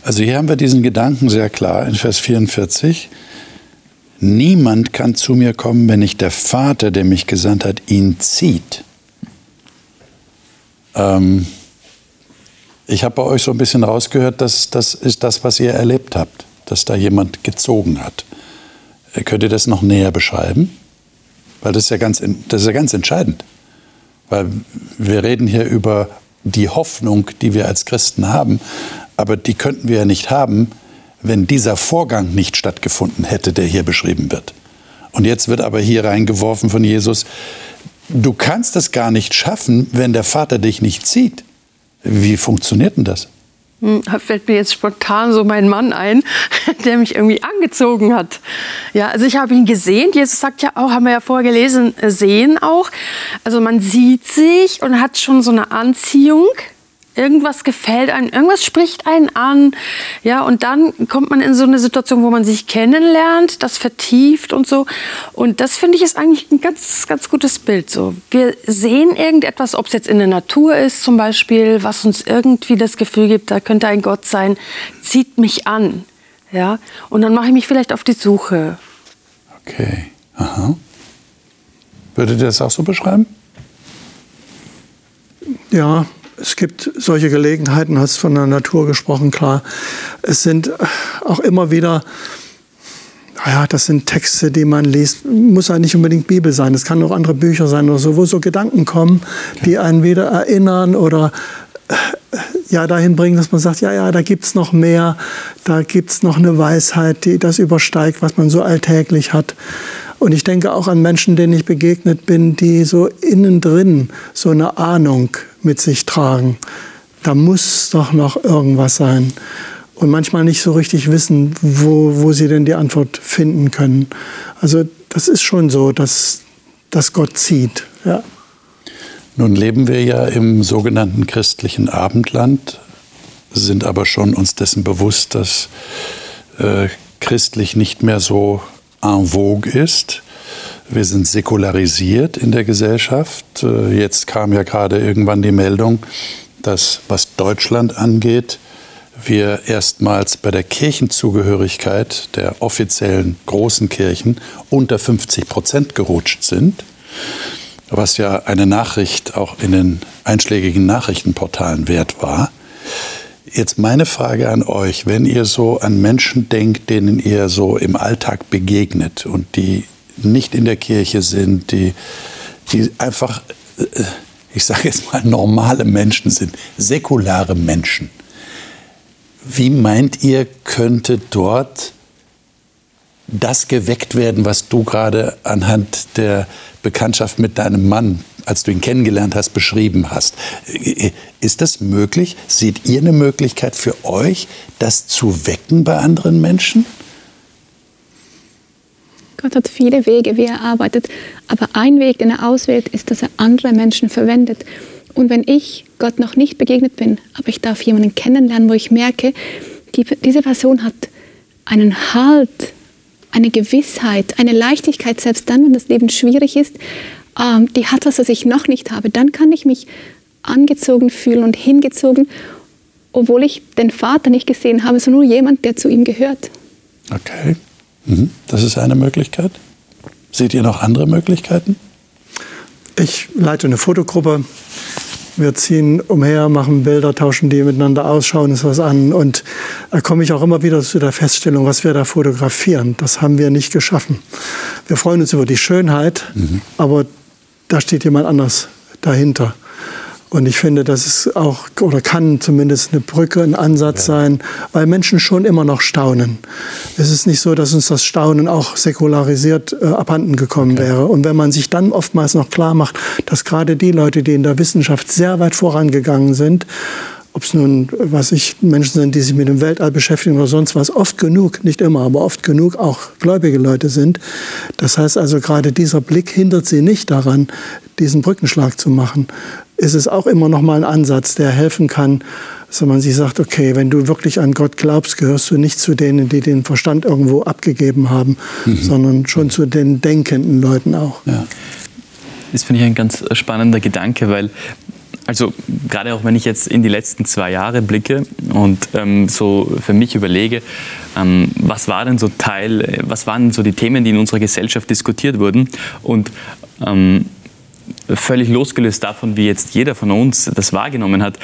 Also hier haben wir diesen Gedanken sehr klar in Vers 44. Niemand kann zu mir kommen, wenn nicht der Vater, der mich gesandt hat, ihn zieht. Ähm, ich habe bei euch so ein bisschen rausgehört, dass das ist das, was ihr erlebt habt, dass da jemand gezogen hat. Könnt ihr das noch näher beschreiben? Weil das ist ja ganz, das ist ja ganz entscheidend. Weil wir reden hier über die Hoffnung, die wir als Christen haben, aber die könnten wir ja nicht haben, wenn dieser Vorgang nicht stattgefunden hätte, der hier beschrieben wird. Und jetzt wird aber hier reingeworfen von Jesus, du kannst es gar nicht schaffen, wenn der Vater dich nicht sieht. Wie funktioniert denn das? Hm, da fällt mir jetzt spontan so mein Mann ein, der mich irgendwie angezogen hat. Ja, also ich habe ihn gesehen. Jesus sagt ja auch, haben wir ja vorher gelesen, äh, sehen auch. Also man sieht sich und hat schon so eine Anziehung irgendwas gefällt einem, irgendwas spricht einen an, ja, und dann kommt man in so eine Situation, wo man sich kennenlernt, das vertieft und so. Und das finde ich ist eigentlich ein ganz, ganz gutes Bild. So, wir sehen irgendetwas, ob es jetzt in der Natur ist, zum Beispiel, was uns irgendwie das Gefühl gibt, da könnte ein Gott sein, zieht mich an, ja, und dann mache ich mich vielleicht auf die Suche. Okay, aha. Würdet ihr das auch so beschreiben? Ja, es gibt solche Gelegenheiten, hast von der Natur gesprochen, klar. Es sind auch immer wieder ja, das sind Texte, die man liest. Muss ja nicht unbedingt Bibel sein. Es kann auch andere Bücher sein oder so, wo so Gedanken kommen, die einen wieder erinnern oder äh, ja, dahin bringen, dass man sagt, ja, ja, da gibt es noch mehr, da gibt es noch eine Weisheit, die das übersteigt, was man so alltäglich hat. Und ich denke auch an Menschen, denen ich begegnet bin, die so innen drin so eine Ahnung mit sich tragen. Da muss doch noch irgendwas sein und manchmal nicht so richtig wissen, wo, wo sie denn die Antwort finden können. Also das ist schon so, dass, dass Gott zieht. Ja. Nun leben wir ja im sogenannten christlichen Abendland, sind aber schon uns dessen bewusst, dass äh, christlich nicht mehr so en vogue ist. Wir sind säkularisiert in der Gesellschaft. Äh, jetzt kam ja gerade irgendwann die Meldung, dass was Deutschland angeht, wir erstmals bei der Kirchenzugehörigkeit der offiziellen großen Kirchen unter 50 Prozent gerutscht sind, was ja eine Nachricht auch in den einschlägigen Nachrichtenportalen wert war. Jetzt meine Frage an euch, wenn ihr so an Menschen denkt, denen ihr so im Alltag begegnet und die nicht in der Kirche sind, die, die einfach, äh, ich sage jetzt mal, normale Menschen sind, säkulare Menschen. Wie meint ihr, könnte dort das geweckt werden, was du gerade anhand der Bekanntschaft mit deinem Mann, als du ihn kennengelernt hast, beschrieben hast? Ist das möglich? Seht ihr eine Möglichkeit für euch, das zu wecken bei anderen Menschen? Gott hat viele Wege, wie er arbeitet. Aber ein Weg, den er auswählt, ist, dass er andere Menschen verwendet. Und wenn ich Gott noch nicht begegnet bin, aber ich darf jemanden kennenlernen, wo ich merke, die, diese Person hat einen Halt, eine Gewissheit, eine Leichtigkeit, selbst dann, wenn das Leben schwierig ist, ähm, die hat was, was ich noch nicht habe, dann kann ich mich angezogen fühlen und hingezogen, obwohl ich den Vater nicht gesehen habe, sondern nur jemand, der zu ihm gehört. Okay, mhm. das ist eine Möglichkeit. Seht ihr noch andere Möglichkeiten? Ich leite eine Fotogruppe. Wir ziehen umher, machen Bilder, tauschen die miteinander aus, schauen uns was an. Und da komme ich auch immer wieder zu der Feststellung, was wir da fotografieren, das haben wir nicht geschaffen. Wir freuen uns über die Schönheit, mhm. aber da steht jemand anders dahinter. Und ich finde, das ist auch oder kann zumindest eine Brücke, ein Ansatz ja. sein, weil Menschen schon immer noch staunen. Es ist nicht so, dass uns das Staunen auch säkularisiert äh, abhanden gekommen okay. wäre. Und wenn man sich dann oftmals noch klar macht, dass gerade die Leute, die in der Wissenschaft sehr weit vorangegangen sind, ob es nun, was ich, Menschen sind, die sich mit dem Weltall beschäftigen oder sonst was, oft genug, nicht immer, aber oft genug auch gläubige Leute sind. Das heißt also, gerade dieser Blick hindert sie nicht daran, diesen Brückenschlag zu machen, ist es auch immer noch mal ein Ansatz, der helfen kann, dass man sich sagt, okay, wenn du wirklich an Gott glaubst, gehörst du nicht zu denen, die den Verstand irgendwo abgegeben haben, mhm. sondern schon zu den denkenden Leuten auch. Ja. Das finde ich ein ganz spannender Gedanke, weil also gerade auch wenn ich jetzt in die letzten zwei Jahre blicke und ähm, so für mich überlege, ähm, was war denn so Teil, was waren so die Themen, die in unserer Gesellschaft diskutiert wurden und ähm, völlig losgelöst davon, wie jetzt jeder von uns das wahrgenommen hat.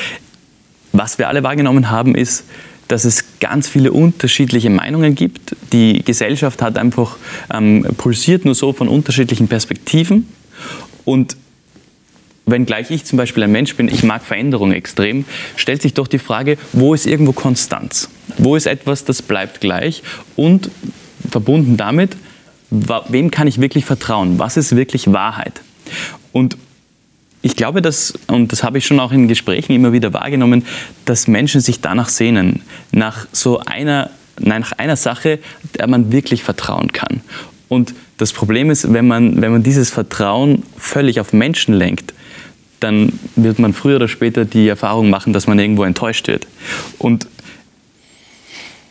Was wir alle wahrgenommen haben, ist, dass es ganz viele unterschiedliche Meinungen gibt. Die Gesellschaft hat einfach ähm, pulsiert nur so von unterschiedlichen Perspektiven. Und wenngleich ich zum Beispiel ein Mensch bin, ich mag Veränderung extrem, stellt sich doch die Frage, wo ist irgendwo Konstanz? Wo ist etwas, das bleibt gleich? Und verbunden damit, wem kann ich wirklich vertrauen? Was ist wirklich Wahrheit? Und ich glaube, dass, und das habe ich schon auch in Gesprächen immer wieder wahrgenommen, dass Menschen sich danach sehnen, nach so einer, nach einer Sache, der man wirklich vertrauen kann. Und das Problem ist, wenn man, wenn man dieses Vertrauen völlig auf Menschen lenkt, dann wird man früher oder später die Erfahrung machen, dass man irgendwo enttäuscht wird. Und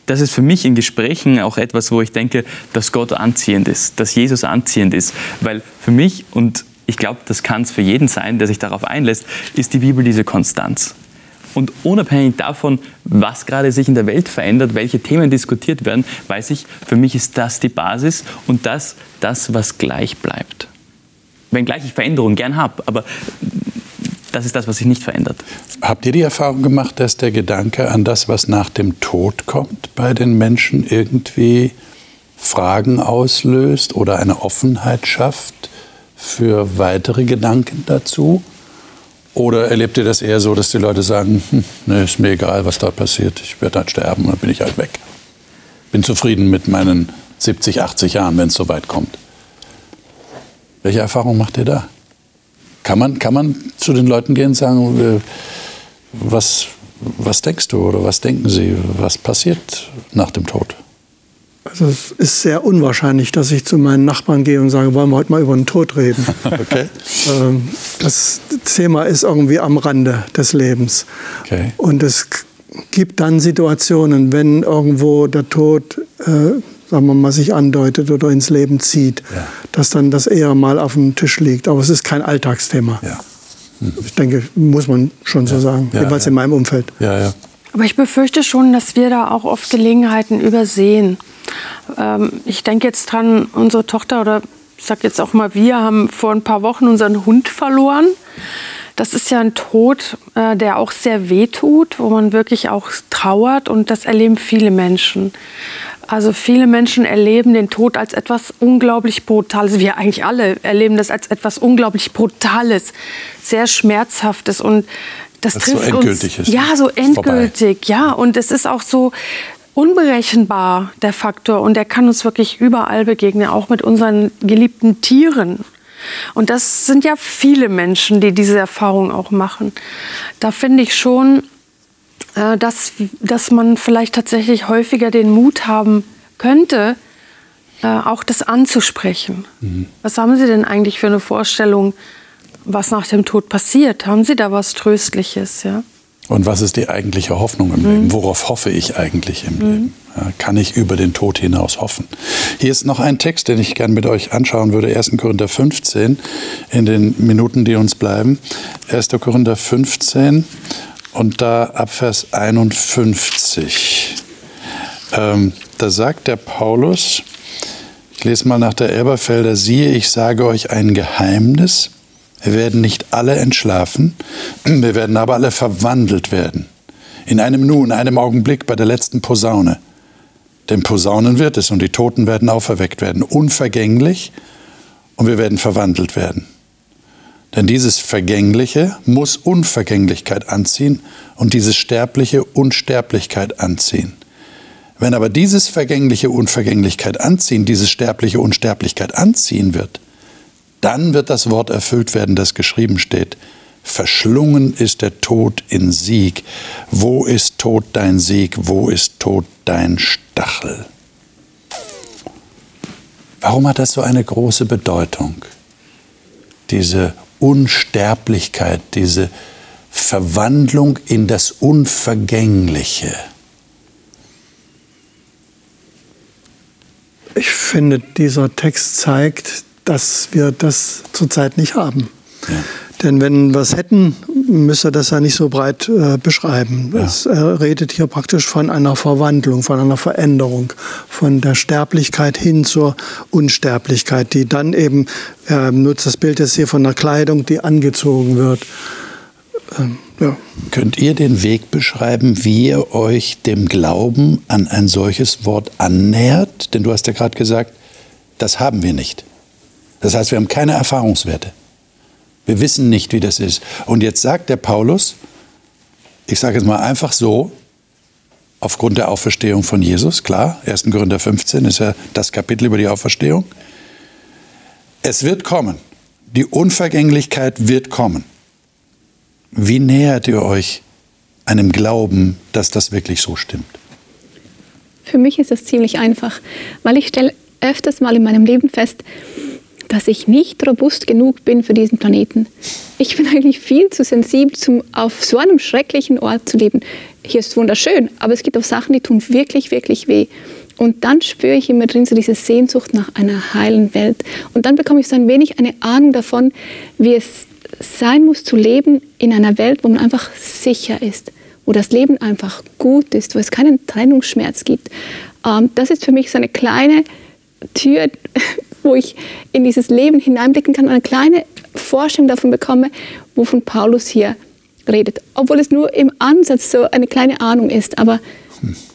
das ist für mich in Gesprächen auch etwas, wo ich denke, dass Gott anziehend ist, dass Jesus anziehend ist. Weil für mich, und ich glaube, das kann es für jeden sein, der sich darauf einlässt, ist die Bibel diese Konstanz. Und unabhängig davon, was gerade sich in der Welt verändert, welche Themen diskutiert werden, weiß ich, für mich ist das die Basis und das, das was gleich bleibt. Wenngleich ich Veränderungen gern habe, aber das ist das, was sich nicht verändert. Habt ihr die Erfahrung gemacht, dass der Gedanke an das, was nach dem Tod kommt, bei den Menschen irgendwie Fragen auslöst oder eine Offenheit schafft für weitere Gedanken dazu? Oder erlebt ihr das eher so, dass die Leute sagen, hm, nee, ist mir egal, was da passiert, ich werde halt sterben und dann bin ich halt weg. Bin zufrieden mit meinen 70, 80 Jahren, wenn es so weit kommt. Welche Erfahrung macht ihr da? Kann man, kann man zu den Leuten gehen und sagen, was, was denkst du oder was denken sie, was passiert nach dem Tod? Also es ist sehr unwahrscheinlich, dass ich zu meinen Nachbarn gehe und sage, wollen wir heute mal über den Tod reden. okay. Ähm, das Thema ist irgendwie am Rande des Lebens. Okay. Und es gibt dann Situationen, wenn irgendwo der Tod, äh, sagen wir mal, sich andeutet oder ins Leben zieht, Ja. dass dann das eher mal auf dem Tisch liegt. Aber es ist kein Alltagsthema. Ja. Ich denke, muss man schon so sagen, Ja, jeweils ja. in meinem Umfeld. Ja, ja. Aber ich befürchte schon, dass wir da auch oft Gelegenheiten übersehen. Ähm, ich denke jetzt dran, unsere Tochter oder ich sag jetzt auch mal wir haben vor ein paar Wochen unseren Hund verloren. Das ist ja ein Tod, äh, der auch sehr weh tut, wo man wirklich auch trauert und das erleben viele Menschen. Also viele Menschen erleben den Tod als etwas unglaublich Brutales. Wir eigentlich alle erleben das als etwas unglaublich Brutales, sehr Schmerzhaftes und das Dass es so trifft endgültig uns. ist. Ja, so Ist vorbei. endgültig, ja. Und es ist auch so unberechenbar, der Faktor. Und der kann uns wirklich überall begegnen, auch mit unseren geliebten Tieren. Und das sind ja viele Menschen, die diese Erfahrung auch machen. Da finde ich schon, dass, dass man vielleicht tatsächlich häufiger den Mut haben könnte, äh, auch das anzusprechen. Was haben Sie denn eigentlich für eine Vorstellung, was nach dem Tod passiert? Haben Sie da was Tröstliches? Ja? Und was ist die eigentliche Hoffnung im Leben? Worauf hoffe ich eigentlich im Leben? Ja, kann ich über den Tod hinaus hoffen? Hier ist noch ein Text, den ich gerne mit euch anschauen würde. 1. Korinther 15, in den Minuten, die uns bleiben. 1. Korinther 15 und da ab Vers 51. Ähm, da sagt der Paulus, ich lese mal nach der Elberfelder, siehe, ich sage euch ein Geheimnis. Wir werden nicht alle entschlafen, wir werden aber alle verwandelt werden. In einem Nu, in einem Augenblick bei der letzten Posaune. Denn Posaunen wird es und die Toten werden auferweckt werden, unvergänglich und wir werden verwandelt werden. Denn dieses Vergängliche muss Unvergänglichkeit anziehen und dieses Sterbliche Unsterblichkeit anziehen. Wenn aber dieses vergängliche Unvergänglichkeit anziehen, dieses sterbliche Unsterblichkeit anziehen wird, dann wird das Wort erfüllt werden, das geschrieben steht. Verschlungen ist der Tod in Sieg. Wo ist Tod dein Sieg? Wo ist Tod dein Stachel? Warum hat das so eine große Bedeutung? Diese Unsterblichkeit, diese Verwandlung in das Unvergängliche. Ich finde, dieser Text zeigt, dass wir das zurzeit nicht haben. Ja. Denn wenn wir es hätten, müsste das ja nicht so breit äh, beschreiben. Ja. Es äh, redet hier praktisch von einer Verwandlung, von einer Veränderung, von der Sterblichkeit hin zur Unsterblichkeit, die dann eben, er nutzt das Bild jetzt hier von der Kleidung, die angezogen wird. Ähm, ja. Könnt ihr den Weg beschreiben, wie ihr euch dem Glauben an ein solches Wort annähert? Denn du hast ja gerade gesagt, das haben wir nicht. Das heißt, wir haben keine Erfahrungswerte. Wir wissen nicht, wie das ist. Und jetzt sagt der Paulus, ich sage es mal einfach so, aufgrund der Auferstehung von Jesus, klar, 1. Korinther 15 ist ja das Kapitel über die Auferstehung. Es wird kommen. Die Unvergänglichkeit wird kommen. Wie nähert ihr euch einem Glauben, dass das wirklich so stimmt? Für mich ist das ziemlich einfach, weil ich stelle öfters mal in meinem Leben fest, dass ich nicht robust genug bin für diesen Planeten. Ich bin eigentlich viel zu sensibel, um auf so einem schrecklichen Ort zu leben. Hier ist wunderschön, aber es gibt auch Sachen, die tun wirklich, wirklich weh. Und dann spüre ich immer drin so diese Sehnsucht nach einer heilen Welt. Und dann bekomme ich so ein wenig eine Ahnung davon, wie es sein muss zu leben in einer Welt, wo man einfach sicher ist, wo das Leben einfach gut ist, wo es keinen Trennungsschmerz gibt. Ähm, das ist für mich so eine kleine Tür, wo ich in dieses Leben hineinblicken kann, eine kleine Vorstellung davon bekomme, wovon Paulus hier redet. Obwohl es nur im Ansatz so eine kleine Ahnung ist, aber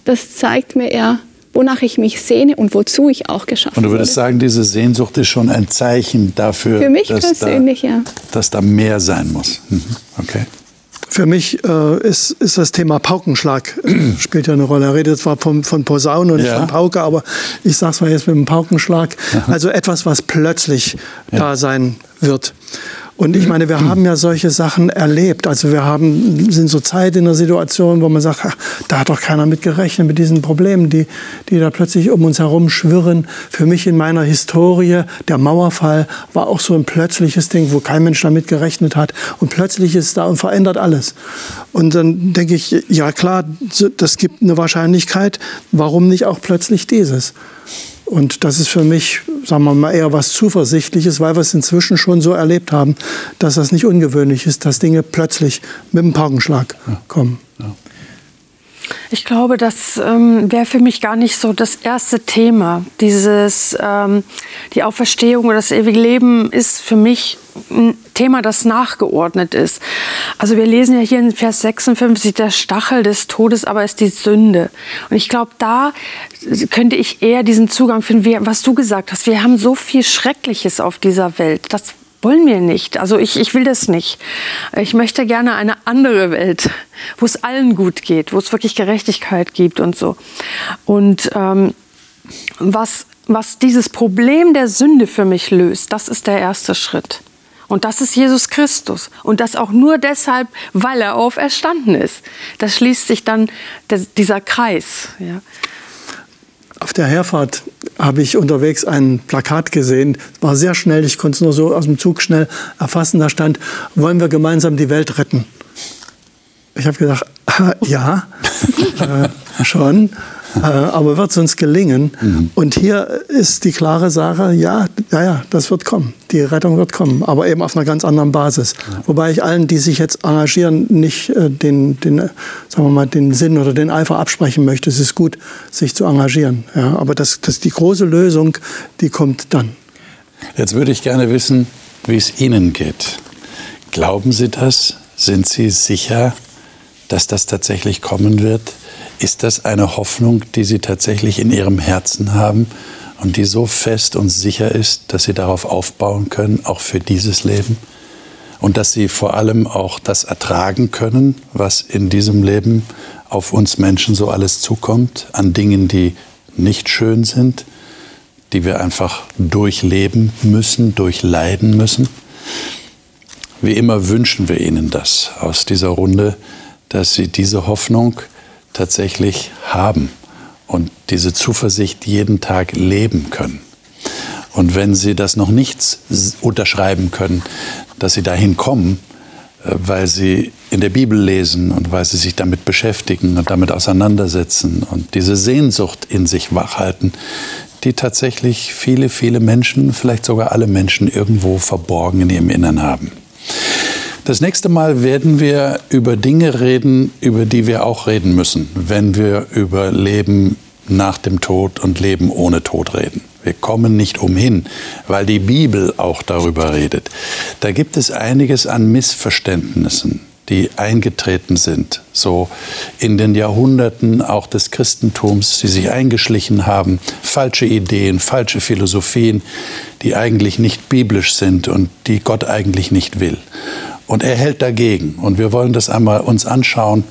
das zeigt mir, er wonach ich mich sehne und wozu ich auch geschaffen Und du würdest wurde. sagen, diese Sehnsucht ist schon ein Zeichen dafür, Für mich dass, persönlich, da, ja. dass da mehr sein muss. Mhm. Okay. Für mich äh, ist, ist das Thema Paukenschlag äh, spielt ja eine Rolle. Er redet zwar von, von Posaune und nicht Ja. von Pauke, aber ich sage es mal jetzt mit dem Paukenschlag. Also etwas, was plötzlich da sein wird. Und ich meine, wir haben ja solche Sachen erlebt. Also wir haben, sind so Zeit in der Situation, wo man sagt, ach, da hat doch keiner mit gerechnet, mit diesen Problemen, die, die da plötzlich um uns herum schwirren. Für mich in meiner Historie, der Mauerfall war auch so ein plötzliches Ding, wo kein Mensch damit gerechnet hat. Und plötzlich ist es da und verändert alles. Und dann denke ich, ja klar, das gibt eine Wahrscheinlichkeit. Warum nicht auch plötzlich dieses? Und das ist für mich, sagen wir mal, eher was Zuversichtliches, weil wir es inzwischen schon so erlebt haben, dass das nicht ungewöhnlich ist, dass Dinge plötzlich mit einem Paukenschlag kommen. Ich glaube, das ähm, wäre für mich gar nicht so das erste Thema. Dieses, ähm, die Auferstehung oder das ewige Leben ist für mich ein Thema, das nachgeordnet ist. Also wir lesen ja hier in Vers 56, der Stachel des Todes aber ist die Sünde. Und ich glaube, da könnte ich eher diesen Zugang finden, was du gesagt hast. Wir haben so viel Schreckliches auf dieser Welt. Das wollen wir nicht. Also ich, ich will das nicht. Ich möchte gerne eine andere Welt, wo es allen gut geht, wo es wirklich Gerechtigkeit gibt und so. Und ähm, was, was dieses Problem der Sünde für mich löst, das ist der erste Schritt. Und das ist Jesus Christus. Und das auch nur deshalb, weil er auferstanden ist. Da schließt sich dann der, dieser Kreis. Ja. Auf der Herfahrt habe ich unterwegs ein Plakat gesehen, war sehr schnell, ich konnte es nur so aus dem Zug schnell erfassen, da stand, wollen wir gemeinsam die Welt retten? Ich habe gedacht, ja, äh, schon, aber wird es uns gelingen? Und hier ist die klare Sache, ja, ja, ja, das wird kommen, die Rettung wird kommen, aber eben auf einer ganz anderen Basis. Wobei ich allen, die sich jetzt engagieren, nicht äh, den, den, äh, sagen wir mal, den Sinn oder den Eifer absprechen möchte. Es ist gut, sich zu engagieren. Ja, aber das, das die große Lösung, die kommt dann. Jetzt würde ich gerne wissen, wie es Ihnen geht. Glauben Sie das? Sind Sie sicher, dass das tatsächlich kommen wird? Ist das eine Hoffnung, die Sie tatsächlich in Ihrem Herzen haben und die so fest und sicher ist, dass Sie darauf aufbauen können, auch für dieses Leben? Und dass Sie vor allem auch das ertragen können, was in diesem Leben auf uns Menschen so alles zukommt, an Dingen, die nicht schön sind, die wir einfach durchleben müssen, durchleiden müssen. Wie immer wünschen wir Ihnen das aus dieser Runde, dass Sie diese Hoffnung tatsächlich haben und diese Zuversicht jeden Tag leben können. Und wenn Sie das noch nicht unterschreiben können, dass Sie dahin kommen, äh, weil Sie in der Bibel lesen und weil Sie sich damit beschäftigen und damit auseinandersetzen und diese Sehnsucht in sich wachhalten, die tatsächlich viele, viele Menschen, vielleicht sogar alle Menschen irgendwo verborgen in ihrem Innern haben. Das nächste Mal werden wir über Dinge reden, über die wir auch reden müssen, wenn wir über Leben nach dem Tod und Leben ohne Tod reden. Wir kommen nicht umhin, weil die Bibel auch darüber redet. Da gibt es einiges an Missverständnissen, die eingetreten sind, so in den Jahrhunderten auch des Christentums, die sich eingeschlichen haben, falsche Ideen, falsche Philosophien, die eigentlich nicht biblisch sind und die Gott eigentlich nicht will. Und er hält dagegen. Und wir wollen das einmal uns anschauen.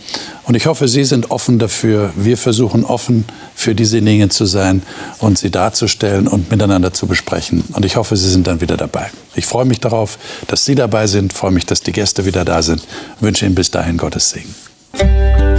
Und ich hoffe, Sie sind offen dafür. Wir versuchen offen für diese Dinge zu sein und sie darzustellen und miteinander zu besprechen. Und ich hoffe, Sie sind dann wieder dabei. Ich freue mich darauf, dass Sie dabei sind, freue mich, dass die Gäste wieder da sind. Ich wünsche Ihnen bis dahin Gottes Segen.